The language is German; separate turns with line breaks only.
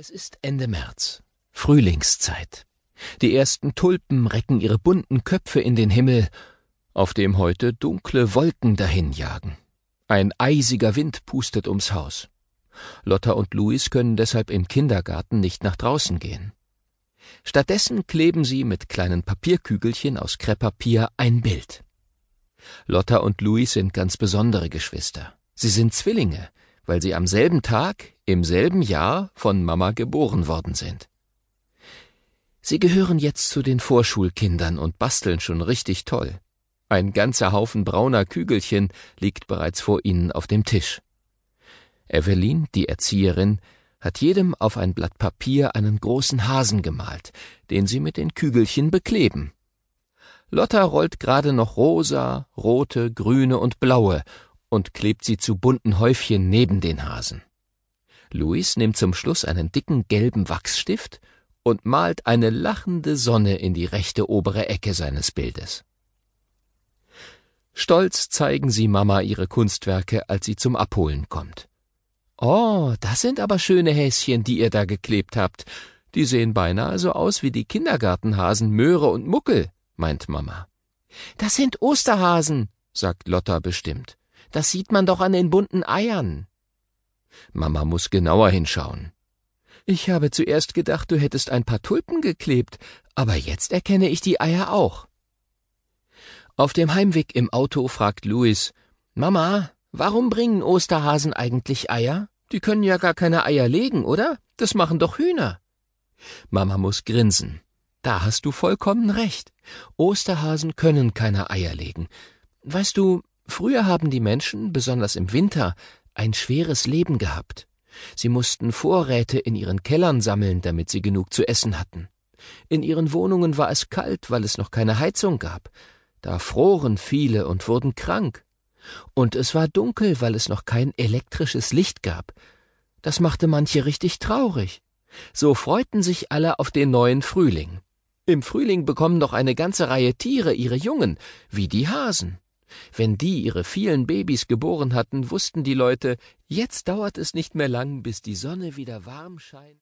Es ist Ende März, Frühlingszeit. Die ersten Tulpen recken ihre bunten Köpfe in den Himmel, auf dem heute dunkle Wolken dahinjagen. Ein eisiger Wind pustet ums Haus. Lotta und Louis können deshalb im Kindergarten nicht nach draußen gehen. Stattdessen kleben sie mit kleinen Papierkügelchen aus Krepppapier ein Bild. Lotta und Louis sind ganz besondere Geschwister. Sie sind Zwillinge, weil sie am selben Tag, im selben Jahr von Mama geboren worden sind. Sie gehören jetzt zu den Vorschulkindern und basteln schon richtig toll. Ein ganzer Haufen brauner Kügelchen liegt bereits vor ihnen auf dem Tisch. Evelyn, die Erzieherin, hat jedem auf ein Blatt Papier einen großen Hasen gemalt, den sie mit den Kügelchen bekleben. Lotta rollt gerade noch rosa, rote, grüne und blaue und klebt sie zu bunten Häufchen neben den Hasen. Luis nimmt zum Schluss einen dicken gelben Wachsstift und malt eine lachende Sonne in die rechte obere Ecke seines Bildes. Stolz zeigen sie Mama ihre Kunstwerke, als sie zum Abholen kommt. Oh, das sind aber schöne Häschen, die ihr da geklebt habt. Die sehen beinahe so aus wie die Kindergartenhasen Möhre und Muckel, meint Mama. Das sind Osterhasen, sagt Lotta bestimmt. Das sieht man doch an den bunten Eiern. Mama muss genauer hinschauen. Ich habe zuerst gedacht, du hättest ein paar Tulpen geklebt, aber jetzt erkenne ich die Eier auch. Auf dem Heimweg im Auto fragt Louis, Mama, warum bringen Osterhasen eigentlich Eier? Die können ja gar keine Eier legen, oder? Das machen doch Hühner. Mama muss grinsen. Da hast du vollkommen recht. Osterhasen können keine Eier legen. Weißt du, Früher haben die Menschen, besonders im Winter, ein schweres Leben gehabt. Sie mussten Vorräte in ihren Kellern sammeln, damit sie genug zu essen hatten. In ihren Wohnungen war es kalt, weil es noch keine Heizung gab. Da froren viele und wurden krank. Und es war dunkel, weil es noch kein elektrisches Licht gab. Das machte manche richtig traurig. So freuten sich alle auf den neuen Frühling. Im Frühling bekommen doch eine ganze Reihe Tiere ihre Jungen, wie die Hasen. Wenn die ihre vielen Babys geboren hatten, wussten die Leute, jetzt dauert es nicht mehr lang, bis die Sonne wieder warm scheint.